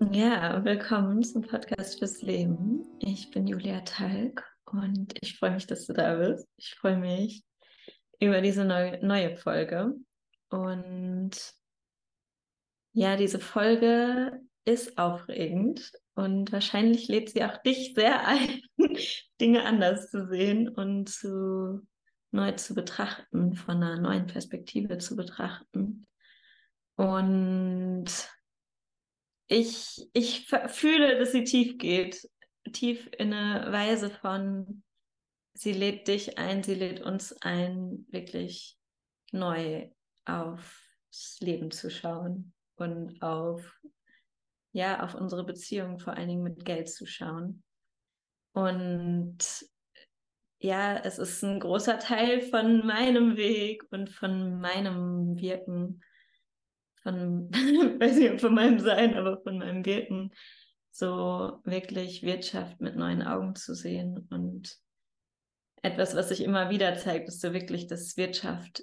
Ja, willkommen zum Podcast fürs Leben. Ich bin Julia Talg und ich freue mich, dass du da bist. Ich freue mich über diese neue, neue Folge. Und ja, diese Folge ist aufregend und wahrscheinlich lädt sie auch dich sehr ein, Dinge anders zu sehen und zu neu zu betrachten, von einer neuen Perspektive zu betrachten. Und ich, ich fühle, dass sie tief geht, tief in eine Weise von, sie lädt dich ein, sie lädt uns ein, wirklich neu aufs Leben zu schauen und auf, ja, auf unsere Beziehung vor allen Dingen mit Geld zu schauen. Und ja, es ist ein großer Teil von meinem Weg und von meinem Wirken von, weiß nicht, von meinem Sein, aber von meinem Wirken, so wirklich Wirtschaft mit neuen Augen zu sehen und etwas, was sich immer wieder zeigt, ist so wirklich, dass Wirtschaft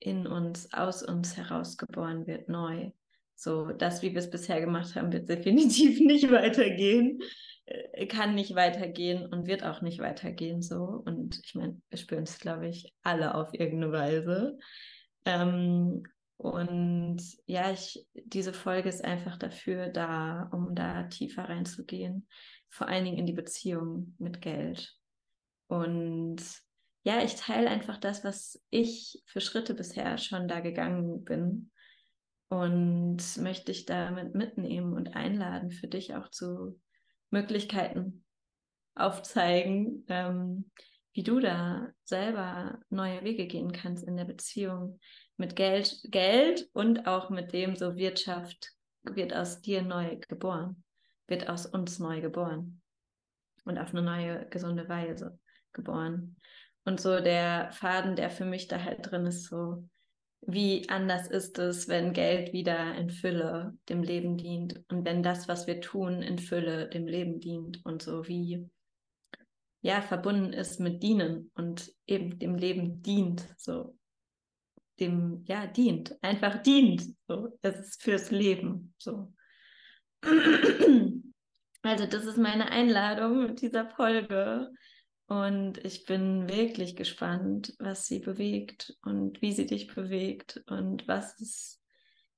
in uns, aus uns herausgeboren wird, neu. So, das, wie wir es bisher gemacht haben, wird definitiv nicht weitergehen, äh, kann nicht weitergehen und wird auch nicht weitergehen so. Und ich meine, wir spüren es, glaube ich, alle auf irgendeine Weise. Ähm, und ja, ich, diese Folge ist einfach dafür da, um da tiefer reinzugehen, vor allen Dingen in die Beziehung mit Geld. Und ja, ich teile einfach das, was ich für Schritte bisher schon da gegangen bin und möchte dich damit mitnehmen und einladen, für dich auch zu Möglichkeiten aufzeigen, ähm, wie du da selber neue Wege gehen kannst in der Beziehung, mit Geld, Geld und auch mit dem so Wirtschaft wird aus dir neu geboren, wird aus uns neu geboren und auf eine neue, gesunde Weise geboren. Und so der Faden, der für mich da halt drin ist, so wie anders ist es, wenn Geld wieder in Fülle dem Leben dient und wenn das, was wir tun, in Fülle dem Leben dient und so wie ja verbunden ist mit Dienen und eben dem Leben dient, so dem ja dient, einfach dient. So, es ist fürs Leben. So. Also das ist meine Einladung mit dieser Folge und ich bin wirklich gespannt, was sie bewegt und wie sie dich bewegt und was es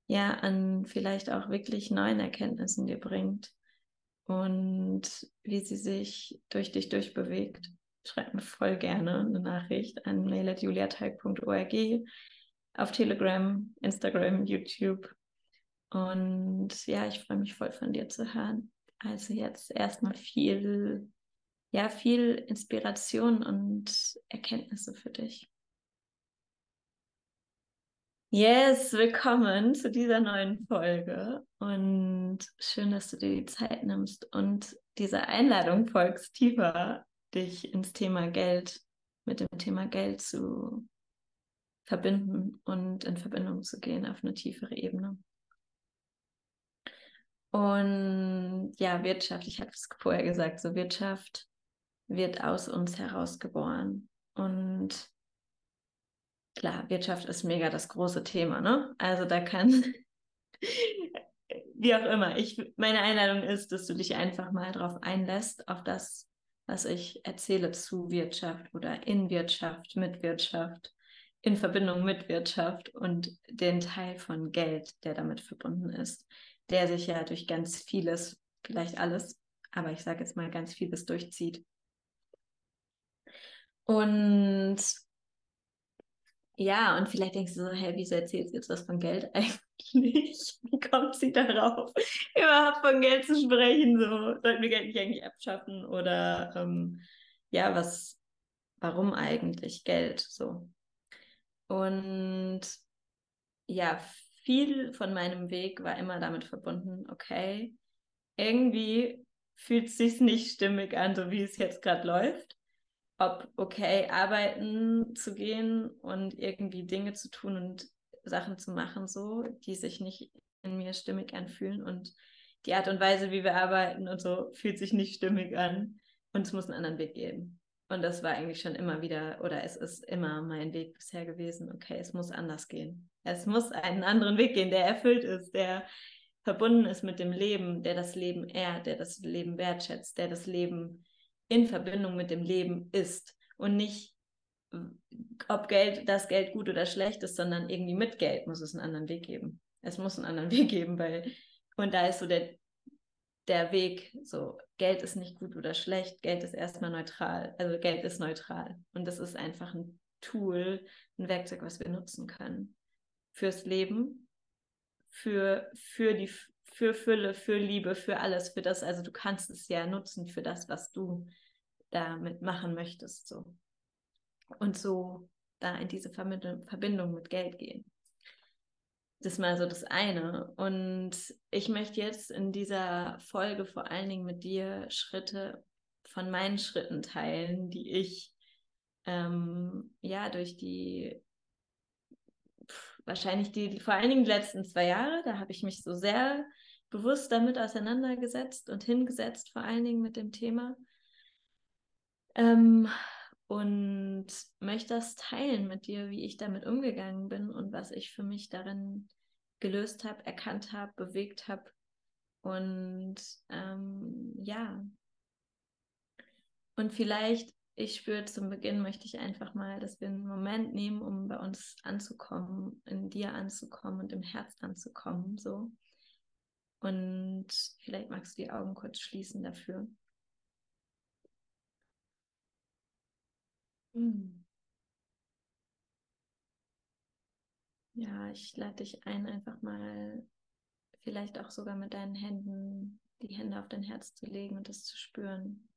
ja an vielleicht auch wirklich neuen Erkenntnissen dir bringt und wie sie sich durch dich durchbewegt. Schreib mir voll gerne eine Nachricht an mail.juliateig.org auf Telegram, Instagram, YouTube. Und ja, ich freue mich voll von dir zu hören. Also jetzt erstmal viel, ja, viel Inspiration und Erkenntnisse für dich. Yes, willkommen zu dieser neuen Folge und schön, dass du dir die Zeit nimmst und dieser Einladung folgst, tiefer dich ins Thema Geld, mit dem Thema Geld zu verbinden und in Verbindung zu gehen auf eine tiefere Ebene. Und ja, Wirtschaft, ich hatte es vorher gesagt, so Wirtschaft wird aus uns herausgeboren. Und klar, Wirtschaft ist mega das große Thema, ne? Also da kann, wie auch immer, ich, meine Einladung ist, dass du dich einfach mal drauf einlässt, auf das, was ich erzähle zu Wirtschaft oder in Wirtschaft, mit Wirtschaft in Verbindung mit Wirtschaft und den Teil von Geld, der damit verbunden ist, der sich ja durch ganz vieles, vielleicht alles, aber ich sage jetzt mal ganz vieles durchzieht. Und ja, und vielleicht denkst du so, hey, wieso erzählst du jetzt was von Geld eigentlich? Wie kommt sie darauf, überhaupt von Geld zu sprechen? So, sollten wir Geld nicht eigentlich abschaffen? Oder ähm, ja, was, warum eigentlich Geld? So. Und ja, viel von meinem Weg war immer damit verbunden, okay, irgendwie fühlt es sich nicht stimmig an, so wie es jetzt gerade läuft. Ob okay, arbeiten zu gehen und irgendwie Dinge zu tun und Sachen zu machen, so, die sich nicht in mir stimmig anfühlen. Und die Art und Weise, wie wir arbeiten und so, fühlt sich nicht stimmig an. Und es muss einen anderen Weg geben. Und das war eigentlich schon immer wieder, oder es ist immer mein Weg bisher gewesen, okay, es muss anders gehen. Es muss einen anderen Weg gehen, der erfüllt ist, der verbunden ist mit dem Leben, der das Leben ehrt, der das Leben wertschätzt, der das Leben in Verbindung mit dem Leben ist und nicht ob Geld, das Geld gut oder schlecht ist, sondern irgendwie mit Geld muss es einen anderen Weg geben. Es muss einen anderen Weg geben, weil, und da ist so der, der Weg, so, Geld ist nicht gut oder schlecht, Geld ist erstmal neutral, also Geld ist neutral. Und das ist einfach ein Tool, ein Werkzeug, was wir nutzen können. Fürs Leben, für, für die, für Fülle, für Liebe, für alles, für das, also du kannst es ja nutzen für das, was du damit machen möchtest, so. Und so da in diese Verbindung mit Geld gehen. Das ist mal so das eine. Und ich möchte jetzt in dieser Folge vor allen Dingen mit dir Schritte von meinen Schritten teilen, die ich ähm, ja durch die wahrscheinlich die vor allen Dingen die letzten zwei Jahre, da habe ich mich so sehr bewusst damit auseinandergesetzt und hingesetzt, vor allen Dingen mit dem Thema. Ähm, und möchte das teilen mit dir, wie ich damit umgegangen bin und was ich für mich darin gelöst habe, erkannt habe, bewegt habe. Und ähm, ja. Und vielleicht, ich spüre zum Beginn, möchte ich einfach mal, dass wir einen Moment nehmen, um bei uns anzukommen, in dir anzukommen und im Herz anzukommen. So. Und vielleicht magst du die Augen kurz schließen dafür. Hm. Ja, ich lade dich ein, einfach mal vielleicht auch sogar mit deinen Händen die Hände auf dein Herz zu legen und es zu spüren.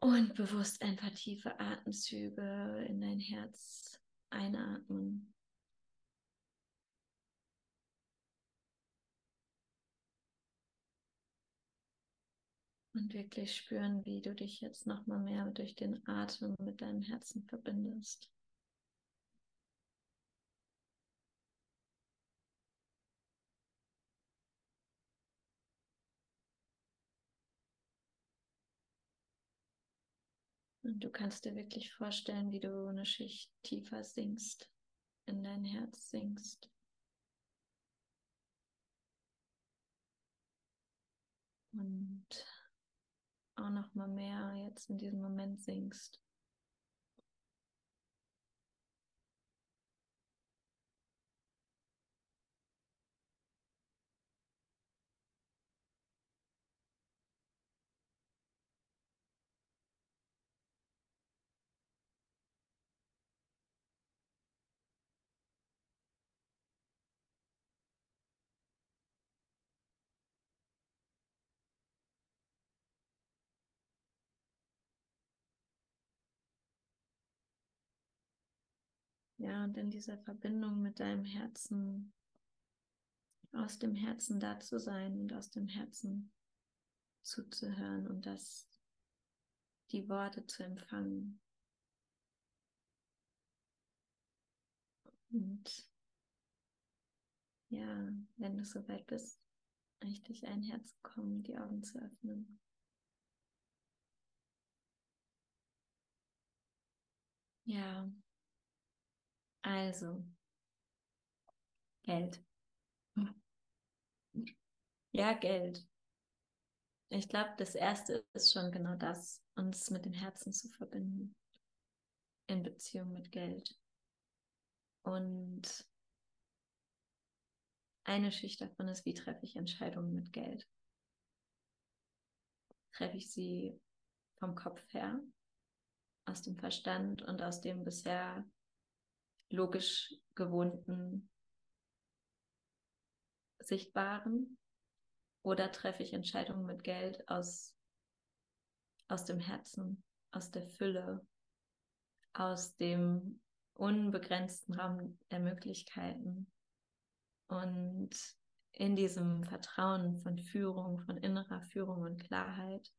Und bewusst ein paar tiefe Atemzüge in dein Herz einatmen. Und wirklich spüren, wie du dich jetzt nochmal mehr durch den Atem mit deinem Herzen verbindest. Und du kannst dir wirklich vorstellen, wie du eine Schicht tiefer sinkst, in dein Herz sinkst. Und auch noch mal mehr jetzt in diesem Moment sinkst. Ja, und in dieser Verbindung mit deinem Herzen, aus dem Herzen da zu sein und aus dem Herzen zuzuhören und das, die Worte zu empfangen. Und ja, wenn du soweit bist, richtig ein Herz kommen, die Augen zu öffnen. Ja, also, Geld. Ja, Geld. Ich glaube, das Erste ist schon genau das, uns mit dem Herzen zu verbinden in Beziehung mit Geld. Und eine Schicht davon ist, wie treffe ich Entscheidungen mit Geld? Treffe ich sie vom Kopf her, aus dem Verstand und aus dem bisher logisch gewohnten Sichtbaren? Oder treffe ich Entscheidungen mit Geld aus, aus dem Herzen, aus der Fülle, aus dem unbegrenzten Raum der Möglichkeiten und in diesem Vertrauen von Führung, von innerer Führung und Klarheit,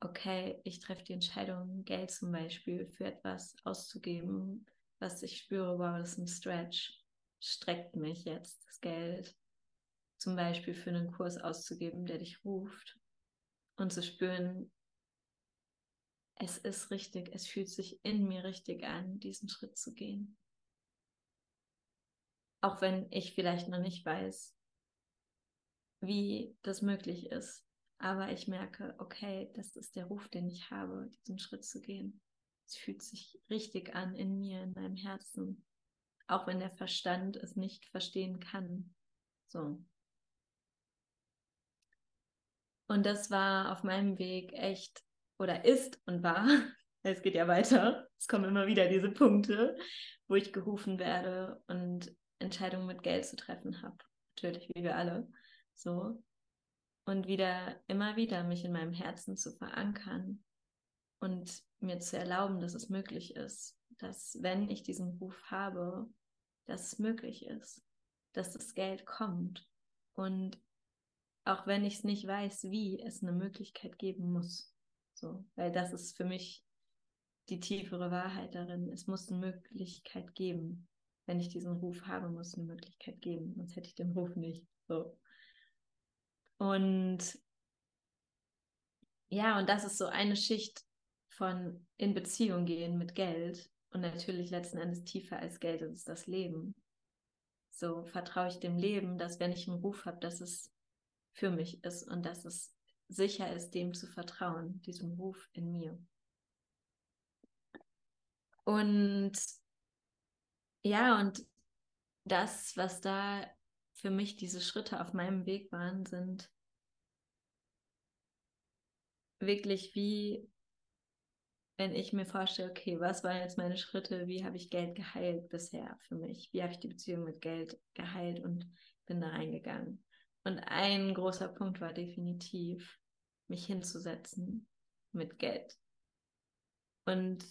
okay, ich treffe die Entscheidung, Geld zum Beispiel für etwas auszugeben, was ich spüre, wow, das ist ein Stretch, streckt mich jetzt das Geld zum Beispiel für einen Kurs auszugeben, der dich ruft und zu spüren, es ist richtig, es fühlt sich in mir richtig an, diesen Schritt zu gehen. Auch wenn ich vielleicht noch nicht weiß, wie das möglich ist. Aber ich merke, okay, das ist der Ruf, den ich habe, diesen Schritt zu gehen. Es fühlt sich richtig an in mir, in meinem Herzen. Auch wenn der Verstand es nicht verstehen kann. So. Und das war auf meinem Weg echt, oder ist und war, es geht ja weiter, es kommen immer wieder diese Punkte, wo ich gerufen werde und Entscheidungen mit Geld zu treffen habe. Natürlich, wie wir alle. So. Und wieder, immer wieder mich in meinem Herzen zu verankern und mir zu erlauben, dass es möglich ist, dass wenn ich diesen Ruf habe, dass es möglich ist, dass das Geld kommt. Und auch wenn ich es nicht weiß, wie, es eine Möglichkeit geben muss. So, weil das ist für mich die tiefere Wahrheit darin. Es muss eine Möglichkeit geben. Wenn ich diesen Ruf habe, muss es eine Möglichkeit geben. Sonst hätte ich den Ruf nicht. So. Und ja, und das ist so eine Schicht von in Beziehung gehen mit Geld. Und natürlich letzten Endes tiefer als Geld ist das Leben. So vertraue ich dem Leben, dass wenn ich einen Ruf habe, dass es für mich ist und dass es sicher ist, dem zu vertrauen, diesem Ruf in mir. Und ja, und das, was da für mich diese Schritte auf meinem Weg waren, sind wirklich wie, wenn ich mir vorstelle, okay, was waren jetzt meine Schritte, wie habe ich Geld geheilt bisher für mich, wie habe ich die Beziehung mit Geld geheilt und bin da reingegangen. Und ein großer Punkt war definitiv, mich hinzusetzen mit Geld. Und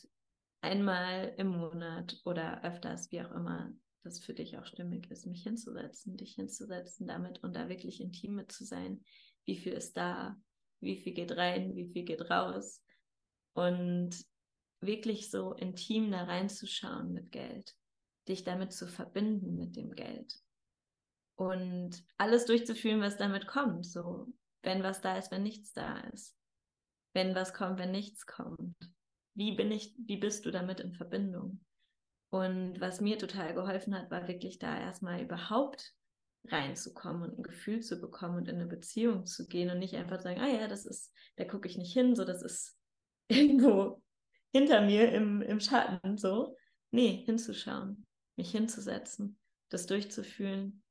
einmal im Monat oder öfters, wie auch immer, das für dich auch stimmig ist, mich hinzusetzen, dich hinzusetzen damit und da wirklich intim mit zu sein. Wie viel ist da? Wie viel geht rein? Wie viel geht raus? Und wirklich so intim da reinzuschauen mit Geld, dich damit zu verbinden mit dem Geld und alles durchzuführen, was damit kommt. So, wenn was da ist, wenn nichts da ist. Wenn was kommt, wenn nichts kommt. Wie bin ich, wie bist du damit in Verbindung? Und was mir total geholfen hat, war wirklich da erstmal überhaupt reinzukommen und ein Gefühl zu bekommen und in eine Beziehung zu gehen und nicht einfach sagen, ah ja, das ist, da gucke ich nicht hin, so das ist irgendwo hinter mir im, im Schatten, so. Nee, hinzuschauen, mich hinzusetzen, das durchzufühlen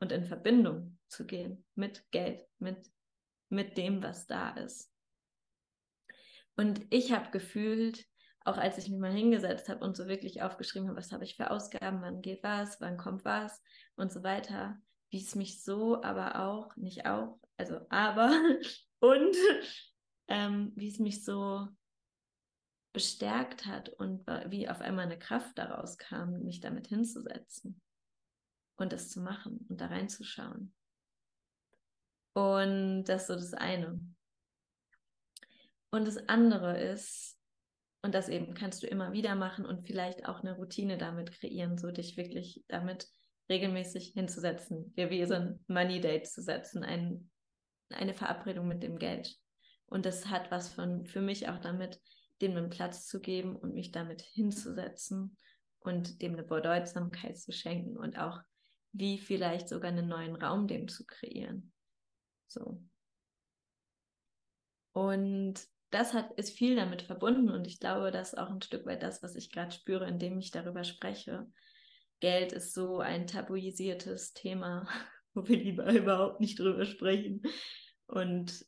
und in Verbindung zu gehen mit Geld, mit, mit dem, was da ist. Und ich habe gefühlt, auch als ich mich mal hingesetzt habe und so wirklich aufgeschrieben habe, was habe ich für Ausgaben, wann geht was, wann kommt was und so weiter, wie es mich so, aber auch, nicht auch, also aber und ähm, wie es mich so bestärkt hat und wie auf einmal eine Kraft daraus kam, mich damit hinzusetzen und das zu machen und da reinzuschauen. Und das ist so das eine. Und das andere ist, und das eben kannst du immer wieder machen und vielleicht auch eine Routine damit kreieren, so dich wirklich damit regelmäßig hinzusetzen, dir wie so ein Money Date zu setzen, ein, eine Verabredung mit dem Geld. Und das hat was von für mich auch damit, dem einen Platz zu geben und mich damit hinzusetzen und dem eine Bedeutsamkeit zu schenken und auch wie vielleicht sogar einen neuen Raum dem zu kreieren. So. Und das hat, ist viel damit verbunden und ich glaube, das ist auch ein Stück weit das, was ich gerade spüre, indem ich darüber spreche. Geld ist so ein tabuisiertes Thema, wo wir lieber überhaupt nicht drüber sprechen. Und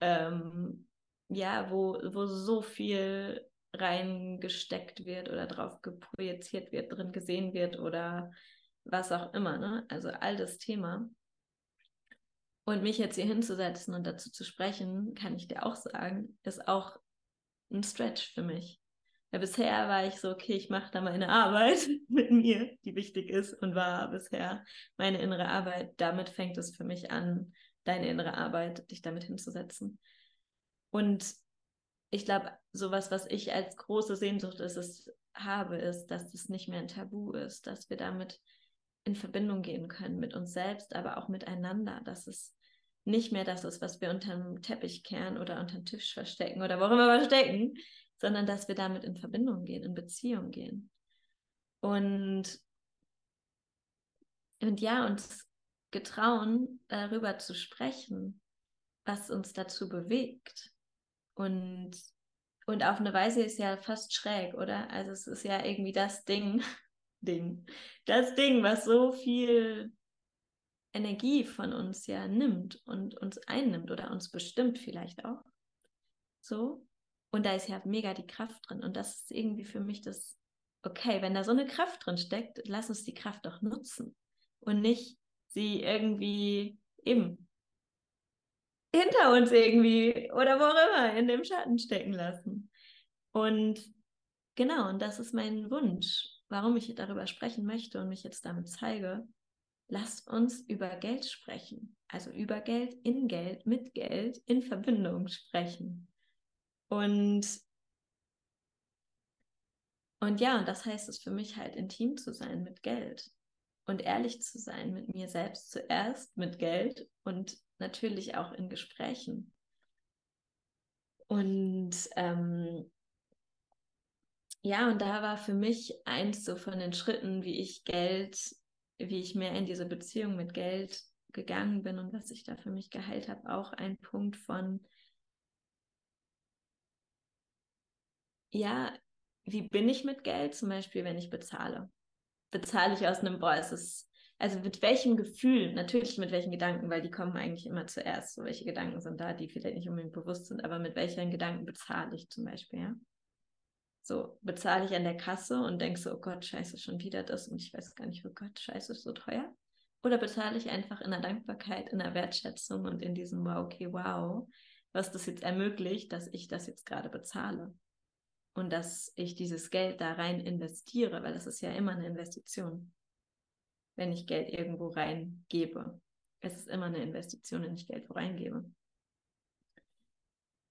ähm, ja, wo, wo so viel reingesteckt wird oder drauf geprojiziert wird, drin gesehen wird oder was auch immer. Ne? Also all das Thema. Und mich jetzt hier hinzusetzen und dazu zu sprechen, kann ich dir auch sagen, ist auch ein Stretch für mich. Ja, bisher war ich so, okay, ich mache da meine Arbeit mit mir, die wichtig ist und war bisher meine innere Arbeit. Damit fängt es für mich an, deine innere Arbeit, dich damit hinzusetzen. Und ich glaube, sowas, was ich als große Sehnsucht ist, ist, habe, ist, dass das nicht mehr ein Tabu ist, dass wir damit in Verbindung gehen können mit uns selbst, aber auch miteinander, dass es nicht mehr das ist, was wir unter dem Teppich kehren oder unter dem Tisch verstecken oder wo immer verstecken, sondern dass wir damit in Verbindung gehen, in Beziehung gehen. Und und ja, uns getrauen, darüber zu sprechen, was uns dazu bewegt. Und, und auf eine Weise ist ja fast schräg, oder? Also es ist ja irgendwie das Ding, Ding, das Ding, was so viel Energie von uns ja nimmt und uns einnimmt oder uns bestimmt vielleicht auch. So. Und da ist ja mega die Kraft drin. Und das ist irgendwie für mich das, okay, wenn da so eine Kraft drin steckt, lass uns die Kraft doch nutzen. Und nicht sie irgendwie eben hinter uns irgendwie oder wo auch immer in dem Schatten stecken lassen. Und genau, und das ist mein Wunsch, warum ich darüber sprechen möchte und mich jetzt damit zeige. Lasst uns über Geld sprechen. Also über Geld, in Geld, mit Geld, in Verbindung sprechen. Und, und ja, und das heißt es für mich halt intim zu sein mit Geld und ehrlich zu sein mit mir selbst zuerst, mit Geld und natürlich auch in Gesprächen. Und ähm, ja, und da war für mich eins so von den Schritten, wie ich Geld, wie ich mehr in diese Beziehung mit Geld gegangen bin und was ich da für mich geheilt habe, auch ein Punkt von, ja, wie bin ich mit Geld? Zum Beispiel, wenn ich bezahle. Bezahle ich aus einem, boah, es ist also mit welchem Gefühl, natürlich mit welchen Gedanken, weil die kommen eigentlich immer zuerst. So welche Gedanken sind da, die vielleicht nicht unbedingt bewusst sind, aber mit welchen Gedanken bezahle ich zum Beispiel, ja? So, bezahle ich an der Kasse und denke so, oh Gott, scheiße, schon wieder das und ich weiß gar nicht, oh Gott, scheiße, ist so teuer. Oder bezahle ich einfach in der Dankbarkeit, in der Wertschätzung und in diesem Wow, okay, wow, was das jetzt ermöglicht, dass ich das jetzt gerade bezahle. Und dass ich dieses Geld da rein investiere, weil das ist ja immer eine Investition wenn ich Geld irgendwo reingebe. Es ist immer eine Investition, wenn ich Geld wo reingebe.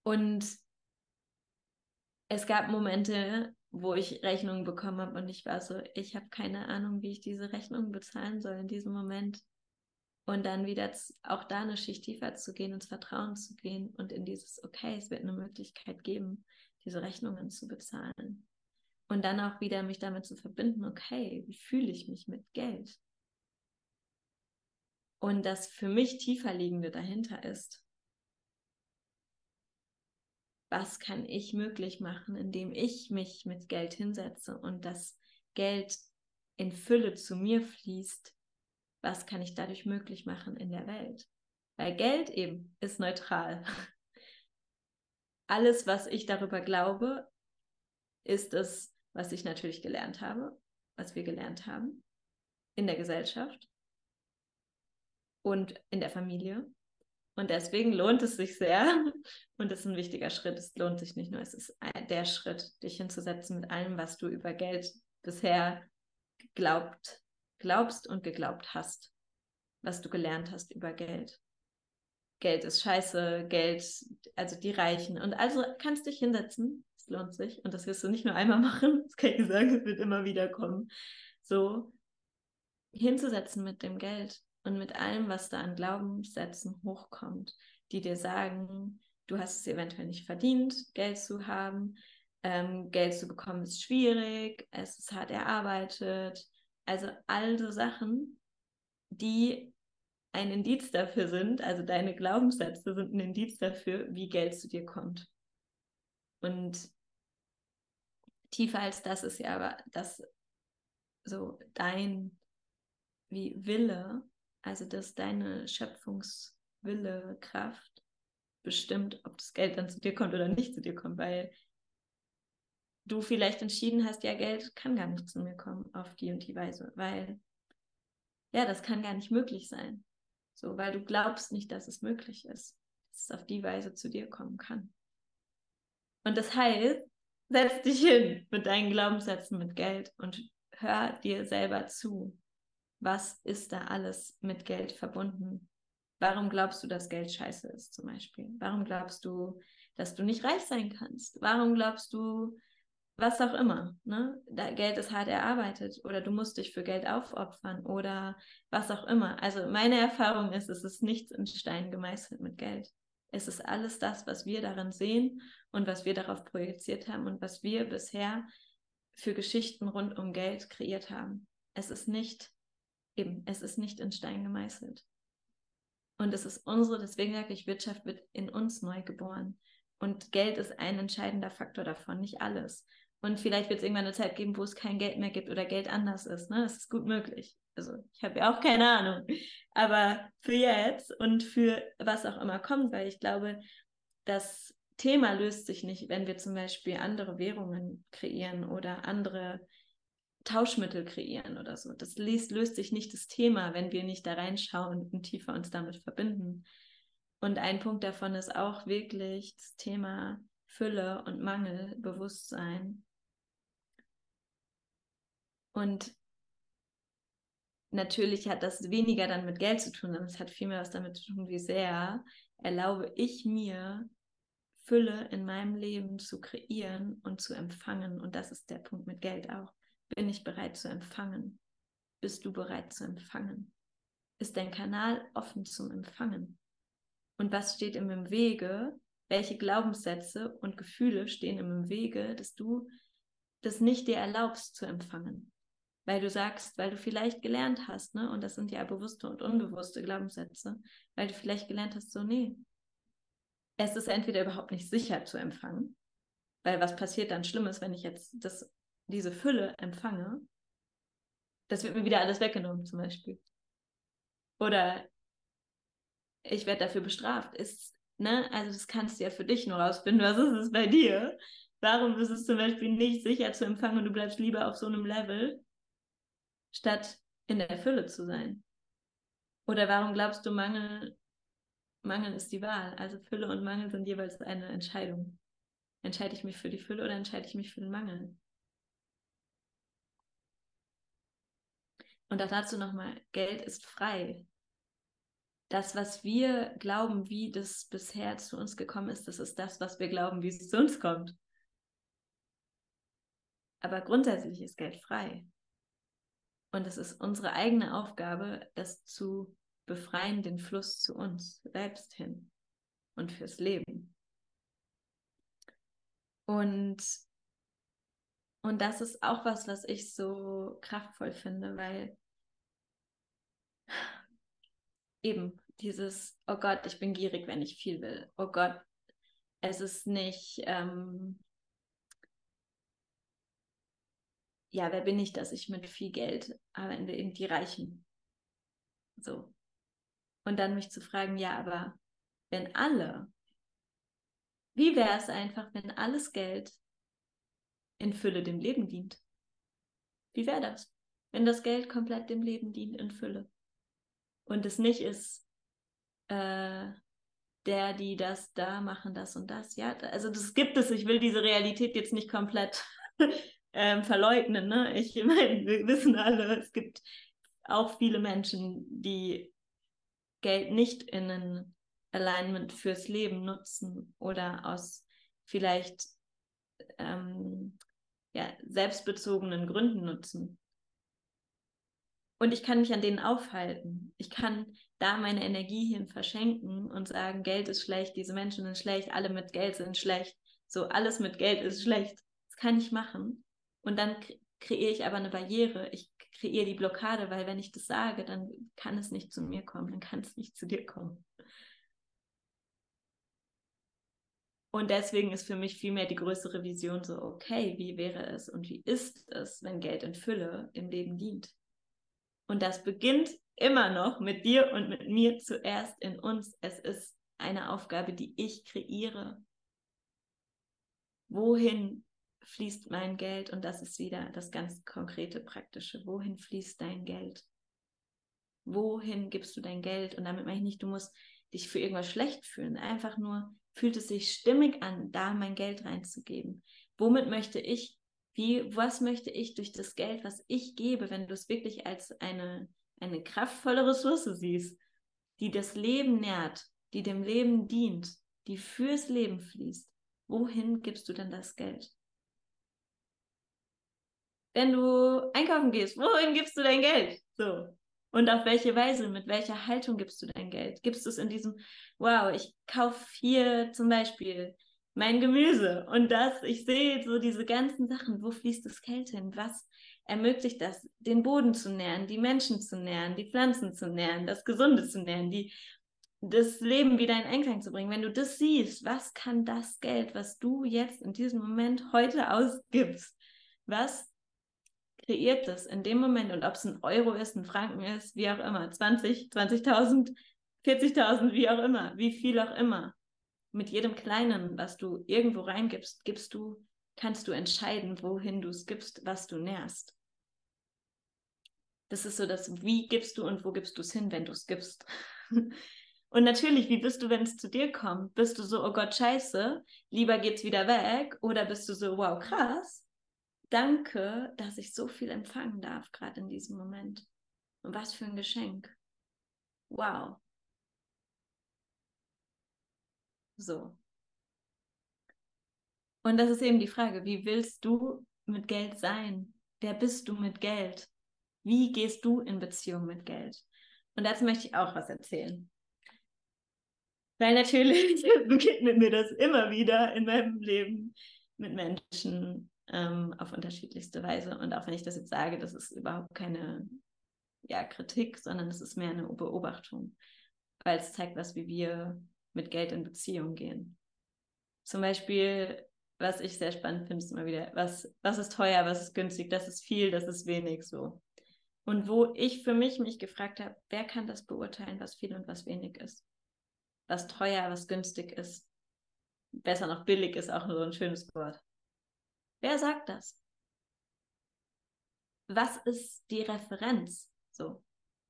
Und es gab Momente, wo ich Rechnungen bekommen habe und ich war so, ich habe keine Ahnung, wie ich diese Rechnungen bezahlen soll in diesem Moment. Und dann wieder auch da eine Schicht tiefer zu gehen, ins Vertrauen zu gehen und in dieses, okay, es wird eine Möglichkeit geben, diese Rechnungen zu bezahlen. Und dann auch wieder mich damit zu verbinden, okay, wie fühle ich mich mit Geld? Und das für mich tiefer liegende dahinter ist, was kann ich möglich machen, indem ich mich mit Geld hinsetze und das Geld in Fülle zu mir fließt, was kann ich dadurch möglich machen in der Welt? Weil Geld eben ist neutral. Alles, was ich darüber glaube, ist es, was ich natürlich gelernt habe, was wir gelernt haben in der Gesellschaft und in der Familie. Und deswegen lohnt es sich sehr. Und das ist ein wichtiger Schritt. Es lohnt sich nicht nur, es ist der Schritt, dich hinzusetzen mit allem, was du über Geld bisher geglaubt, glaubst und geglaubt hast, was du gelernt hast über Geld. Geld ist scheiße, Geld, also die Reichen. Und also kannst dich hinsetzen, es lohnt sich. Und das wirst du nicht nur einmal machen, das kann ich sagen, es wird immer wieder kommen. So hinzusetzen mit dem Geld und mit allem, was da an Glaubenssätzen hochkommt, die dir sagen, du hast es eventuell nicht verdient, Geld zu haben, ähm, Geld zu bekommen ist schwierig, es ist hart erarbeitet. Also all so Sachen, die ein Indiz dafür sind, also deine Glaubenssätze sind ein Indiz dafür, wie Geld zu dir kommt. Und tiefer als das ist ja aber das so dein wie Wille also, dass deine Schöpfungswille, Kraft bestimmt, ob das Geld dann zu dir kommt oder nicht zu dir kommt, weil du vielleicht entschieden hast, ja, Geld kann gar nicht zu mir kommen auf die und die Weise, weil ja, das kann gar nicht möglich sein. So, weil du glaubst nicht, dass es möglich ist, dass es auf die Weise zu dir kommen kann. Und das heißt, setz dich hin mit deinen Glaubenssätzen mit Geld und hör dir selber zu was ist da alles mit Geld verbunden? Warum glaubst du, dass Geld scheiße ist zum Beispiel? Warum glaubst du, dass du nicht reich sein kannst? Warum glaubst du, was auch immer, ne? Geld ist hart erarbeitet oder du musst dich für Geld aufopfern oder was auch immer. Also meine Erfahrung ist, es ist nichts in Stein gemeißelt mit Geld. Es ist alles das, was wir darin sehen und was wir darauf projiziert haben und was wir bisher für Geschichten rund um Geld kreiert haben. Es ist nicht eben, es ist nicht in Stein gemeißelt. Und es ist unsere, deswegen sage ich, Wirtschaft wird in uns neu geboren. Und Geld ist ein entscheidender Faktor davon, nicht alles. Und vielleicht wird es irgendwann eine Zeit geben, wo es kein Geld mehr gibt oder Geld anders ist. Ne? Das ist gut möglich. Also ich habe ja auch keine Ahnung. Aber für jetzt und für was auch immer kommt, weil ich glaube, das Thema löst sich nicht, wenn wir zum Beispiel andere Währungen kreieren oder andere Tauschmittel kreieren oder so. Das löst, löst sich nicht das Thema, wenn wir nicht da reinschauen und tiefer uns damit verbinden. Und ein Punkt davon ist auch wirklich das Thema Fülle und Mangel, Bewusstsein. Und natürlich hat das weniger dann mit Geld zu tun, sondern es hat vielmehr was damit zu tun, wie sehr erlaube ich mir, Fülle in meinem Leben zu kreieren und zu empfangen. Und das ist der Punkt mit Geld auch. Bin ich bereit zu empfangen? Bist du bereit zu empfangen? Ist dein Kanal offen zum Empfangen? Und was steht ihm im Wege? Welche Glaubenssätze und Gefühle stehen ihm im Wege, dass du das nicht dir erlaubst zu empfangen? Weil du sagst, weil du vielleicht gelernt hast, ne? Und das sind ja bewusste und unbewusste Glaubenssätze, weil du vielleicht gelernt hast, so, nee, es ist entweder überhaupt nicht sicher zu empfangen, weil was passiert dann Schlimmes, wenn ich jetzt das diese Fülle empfange, das wird mir wieder alles weggenommen, zum Beispiel. Oder ich werde dafür bestraft. Ist, ne? Also das kannst du ja für dich nur rausfinden. Was ist es bei dir? Warum ist es zum Beispiel nicht sicher zu empfangen und du bleibst lieber auf so einem Level, statt in der Fülle zu sein? Oder warum glaubst du, Mangel, Mangel ist die Wahl? Also Fülle und Mangel sind jeweils eine Entscheidung. Entscheide ich mich für die Fülle oder entscheide ich mich für den Mangel? Und auch dazu nochmal, Geld ist frei. Das, was wir glauben, wie das bisher zu uns gekommen ist, das ist das, was wir glauben, wie es zu uns kommt. Aber grundsätzlich ist Geld frei. Und es ist unsere eigene Aufgabe, das zu befreien, den Fluss zu uns selbst hin und fürs Leben. Und und das ist auch was, was ich so kraftvoll finde, weil eben dieses, oh Gott, ich bin gierig, wenn ich viel will. Oh Gott, es ist nicht, ähm, ja, wer bin ich, dass ich mit viel Geld am Ende eben die Reichen. So. Und dann mich zu fragen, ja, aber wenn alle, wie wäre es einfach, wenn alles Geld in Fülle dem Leben dient. Wie wäre das, wenn das Geld komplett dem Leben dient in Fülle? Und es nicht ist, äh, der, die das da machen, das und das. Ja, also das gibt es. Ich will diese Realität jetzt nicht komplett ähm, verleugnen. Ne? Ich meine, wir wissen alle, es gibt auch viele Menschen, die Geld nicht in ein Alignment fürs Leben nutzen oder aus vielleicht ähm, ja, selbstbezogenen Gründen nutzen. Und ich kann mich an denen aufhalten. Ich kann da meine Energie hin verschenken und sagen, Geld ist schlecht, diese Menschen sind schlecht, alle mit Geld sind schlecht, so alles mit Geld ist schlecht. Das kann ich machen. Und dann kreiere ich aber eine Barriere. Ich kreiere die Blockade, weil wenn ich das sage, dann kann es nicht zu mir kommen, dann kann es nicht zu dir kommen. Und deswegen ist für mich vielmehr die größere Vision so, okay, wie wäre es und wie ist es, wenn Geld in Fülle im Leben dient? Und das beginnt immer noch mit dir und mit mir zuerst in uns. Es ist eine Aufgabe, die ich kreiere. Wohin fließt mein Geld? Und das ist wieder das ganz konkrete, praktische. Wohin fließt dein Geld? Wohin gibst du dein Geld? Und damit meine ich nicht, du musst dich für irgendwas schlecht fühlen. Einfach nur, fühlt es sich stimmig an, da mein Geld reinzugeben? Womit möchte ich, wie, was möchte ich durch das Geld, was ich gebe, wenn du es wirklich als eine, eine kraftvolle Ressource siehst, die das Leben nährt, die dem Leben dient, die fürs Leben fließt, wohin gibst du denn das Geld? Wenn du einkaufen gehst, wohin gibst du dein Geld? So. Und auf welche Weise, mit welcher Haltung gibst du dein Geld? Gibst du es in diesem, wow, ich kaufe hier zum Beispiel mein Gemüse und das, ich sehe so diese ganzen Sachen, wo fließt das Geld hin? Was, ermöglicht das, den Boden zu nähren, die Menschen zu nähren, die Pflanzen zu nähren, das Gesunde zu nähren, die, das Leben wieder in Einklang zu bringen. Wenn du das siehst, was kann das Geld, was du jetzt in diesem Moment heute ausgibst, was kreiert das in dem Moment und ob es ein Euro ist, ein Franken ist, wie auch immer, 20, 20.000, 40.000, wie auch immer, wie viel auch immer. Mit jedem Kleinen, was du irgendwo reingibst, gibst du, kannst du entscheiden, wohin du es gibst, was du nährst. Das ist so das, wie gibst du und wo gibst du es hin, wenn du es gibst. Und natürlich, wie bist du, wenn es zu dir kommt? Bist du so, oh Gott, scheiße, lieber geht's wieder weg? Oder bist du so, wow, krass, danke, dass ich so viel empfangen darf, gerade in diesem Moment. Und was für ein Geschenk. Wow. So. Und das ist eben die Frage, wie willst du mit Geld sein? Wer bist du mit Geld? Wie gehst du in Beziehung mit Geld? Und dazu möchte ich auch was erzählen. Weil natürlich begegnet mir das immer wieder in meinem Leben mit Menschen ähm, auf unterschiedlichste Weise. Und auch wenn ich das jetzt sage, das ist überhaupt keine ja, Kritik, sondern es ist mehr eine Beobachtung, weil es zeigt, was wie wir mit Geld in Beziehung gehen. Zum Beispiel, was ich sehr spannend finde, ist immer wieder, was, was ist teuer, was ist günstig, das ist viel, das ist wenig so. Und wo ich für mich mich gefragt habe, wer kann das beurteilen, was viel und was wenig ist? was teuer, was günstig ist. Besser noch billig ist auch so ein schönes Wort. Wer sagt das? Was ist die Referenz? So.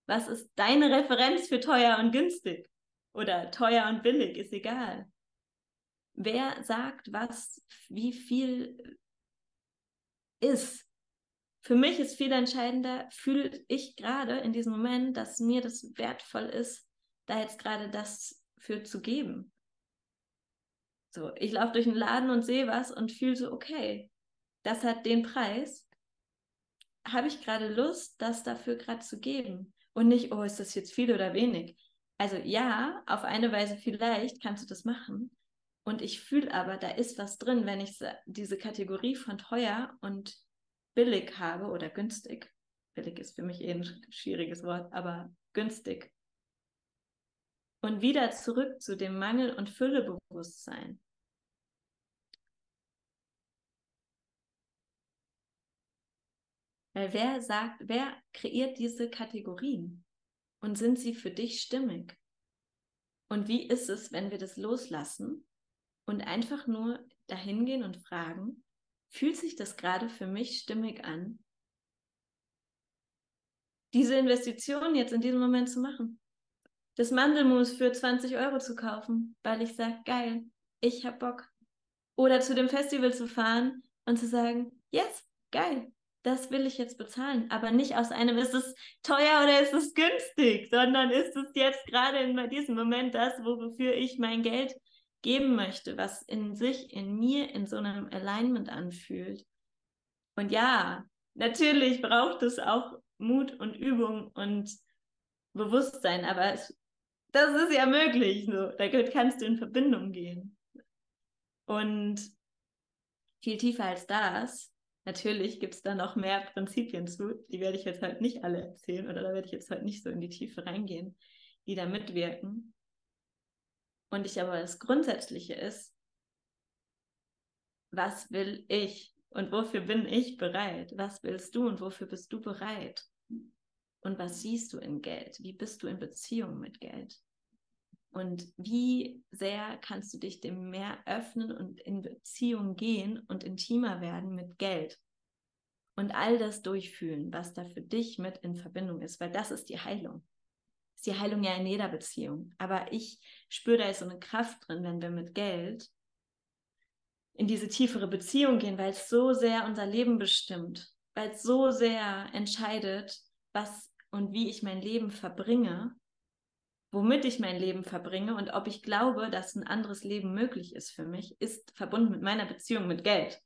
Was ist deine Referenz für teuer und günstig? Oder teuer und billig, ist egal. Wer sagt, was, wie viel ist? Für mich ist viel entscheidender, fühle ich gerade in diesem Moment, dass mir das wertvoll ist, da jetzt gerade das für zu geben. So, ich laufe durch den Laden und sehe was und fühle so, okay, das hat den Preis. Habe ich gerade Lust, das dafür gerade zu geben? Und nicht, oh, ist das jetzt viel oder wenig? Also ja, auf eine Weise vielleicht kannst du das machen. Und ich fühle aber, da ist was drin, wenn ich diese Kategorie von teuer und billig habe oder günstig. Billig ist für mich eh ein schwieriges Wort, aber günstig und wieder zurück zu dem Mangel- und Füllebewusstsein. Weil wer sagt, wer kreiert diese Kategorien? Und sind sie für dich stimmig? Und wie ist es, wenn wir das loslassen und einfach nur dahin gehen und fragen, fühlt sich das gerade für mich stimmig an, diese Investition jetzt in diesem Moment zu machen? das Mandelmus für 20 Euro zu kaufen, weil ich sage, geil, ich hab Bock. Oder zu dem Festival zu fahren und zu sagen, yes, geil, das will ich jetzt bezahlen. Aber nicht aus einem, ist es teuer oder ist es günstig, sondern ist es jetzt gerade in diesem Moment das, wofür ich mein Geld geben möchte, was in sich, in mir, in so einem Alignment anfühlt. Und ja, natürlich braucht es auch Mut und Übung und Bewusstsein, aber es das ist ja möglich. So. Da kannst du in Verbindung gehen. Und viel tiefer als das, natürlich gibt es da noch mehr Prinzipien zu. Die werde ich jetzt halt nicht alle erzählen oder da werde ich jetzt halt nicht so in die Tiefe reingehen, die da mitwirken. Und ich aber das Grundsätzliche ist, was will ich und wofür bin ich bereit? Was willst du und wofür bist du bereit? Und was siehst du in Geld? Wie bist du in Beziehung mit Geld? Und wie sehr kannst du dich dem mehr öffnen und in Beziehung gehen und intimer werden mit Geld? Und all das durchfühlen, was da für dich mit in Verbindung ist, weil das ist die Heilung. Ist die Heilung ja in jeder Beziehung. Aber ich spüre, da ist so eine Kraft drin, wenn wir mit Geld in diese tiefere Beziehung gehen, weil es so sehr unser Leben bestimmt, weil es so sehr entscheidet, was und wie ich mein Leben verbringe, womit ich mein Leben verbringe und ob ich glaube, dass ein anderes Leben möglich ist für mich, ist verbunden mit meiner Beziehung mit Geld.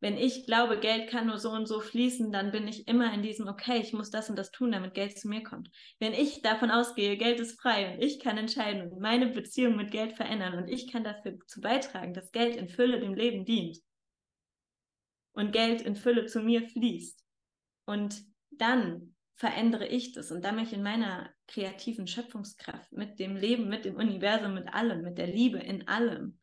Wenn ich glaube, Geld kann nur so und so fließen, dann bin ich immer in diesem, okay, ich muss das und das tun, damit Geld zu mir kommt. Wenn ich davon ausgehe, Geld ist frei und ich kann entscheiden und meine Beziehung mit Geld verändern und ich kann dafür zu beitragen, dass Geld in Fülle dem Leben dient, und Geld in Fülle zu mir fließt. Und dann verändere ich das und dann mich in meiner kreativen Schöpfungskraft, mit dem Leben, mit dem Universum, mit allem, mit der Liebe in allem.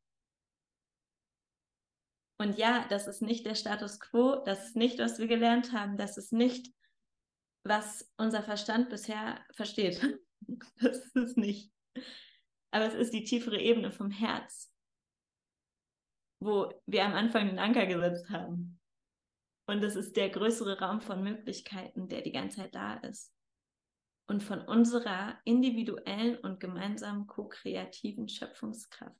Und ja, das ist nicht der Status quo, das ist nicht, was wir gelernt haben, das ist nicht, was unser Verstand bisher versteht. Das ist es nicht. Aber es ist die tiefere Ebene vom Herz, wo wir am Anfang den Anker gesetzt haben. Und es ist der größere Raum von Möglichkeiten, der die ganze Zeit da ist. Und von unserer individuellen und gemeinsamen ko-kreativen Schöpfungskraft.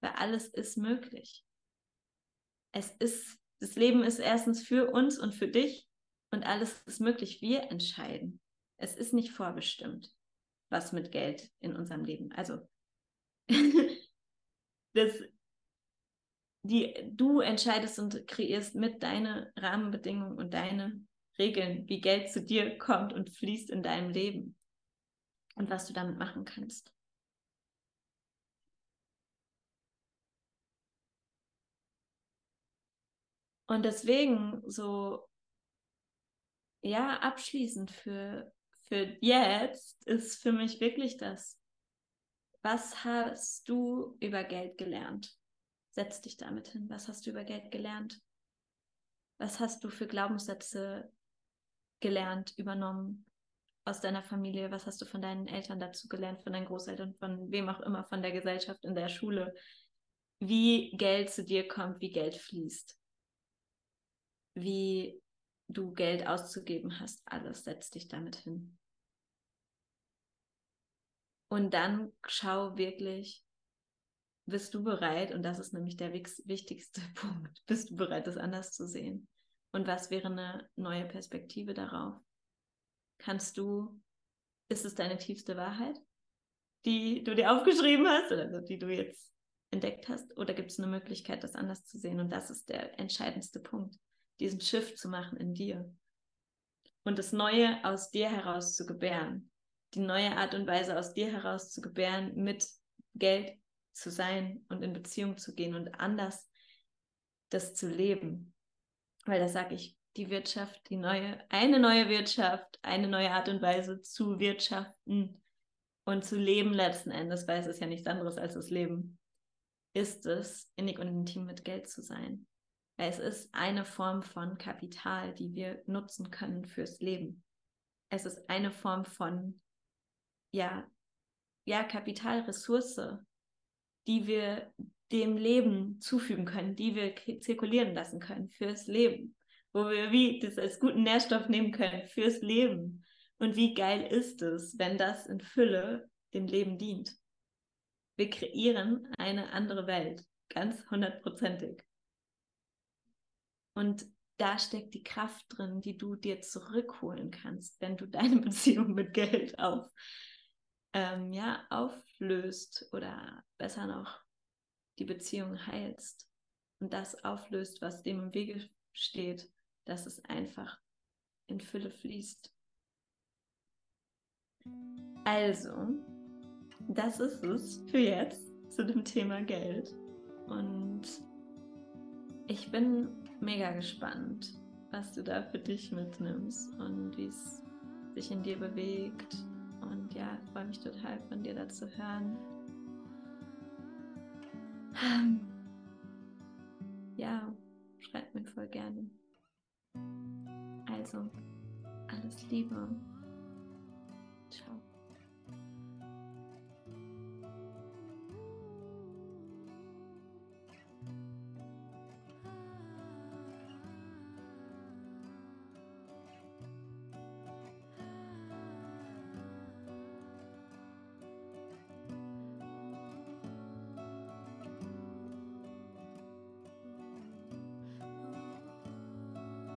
Weil alles ist möglich. Es ist, das Leben ist erstens für uns und für dich und alles ist möglich. Wir entscheiden. Es ist nicht vorbestimmt, was mit Geld in unserem Leben. Also, das, die, du entscheidest und kreierst mit deine Rahmenbedingungen und deine Regeln, wie Geld zu dir kommt und fließt in deinem Leben und was du damit machen kannst. Und deswegen so, ja, abschließend für, für jetzt ist für mich wirklich das, was hast du über Geld gelernt? Setz dich damit hin. Was hast du über Geld gelernt? Was hast du für Glaubenssätze gelernt, übernommen aus deiner Familie? Was hast du von deinen Eltern dazu gelernt, von deinen Großeltern, von wem auch immer, von der Gesellschaft in der Schule? Wie Geld zu dir kommt, wie Geld fließt. Wie du Geld auszugeben hast, alles, setz dich damit hin. Und dann schau wirklich, bist du bereit, und das ist nämlich der wichtigste Punkt, bist du bereit, das anders zu sehen? Und was wäre eine neue Perspektive darauf? Kannst du, ist es deine tiefste Wahrheit, die du dir aufgeschrieben hast oder die du jetzt entdeckt hast? Oder gibt es eine Möglichkeit, das anders zu sehen? Und das ist der entscheidendste Punkt, diesen Shift zu machen in dir und das Neue aus dir heraus zu gebären, die neue Art und Weise aus dir heraus zu gebären mit Geld, zu sein und in Beziehung zu gehen und anders das zu leben. Weil da sage ich, die Wirtschaft, die neue, eine neue Wirtschaft, eine neue Art und Weise zu wirtschaften und zu leben letzten Endes, weil es ist ja nichts anderes als das Leben, ist es, innig und intim mit Geld zu sein. Weil es ist eine Form von Kapital, die wir nutzen können fürs Leben. Es ist eine Form von, ja, ja, Kapitalressource, die wir dem Leben zufügen können, die wir zirkulieren lassen können fürs Leben, wo wir wie das als guten Nährstoff nehmen können fürs Leben. Und wie geil ist es, wenn das in Fülle dem Leben dient? Wir kreieren eine andere Welt, ganz hundertprozentig. Und da steckt die Kraft drin, die du dir zurückholen kannst, wenn du deine Beziehung mit Geld auf ähm, ja, auflöst oder besser noch die Beziehung heilst und das auflöst, was dem im Wege steht, dass es einfach in Fülle fließt. Also, das ist es für jetzt zu dem Thema Geld. Und ich bin mega gespannt, was du da für dich mitnimmst und wie es sich in dir bewegt und ja, freue mich total von dir dazu hören. Ähm, ja, schreib mir voll gerne. Also, alles Liebe. Ciao.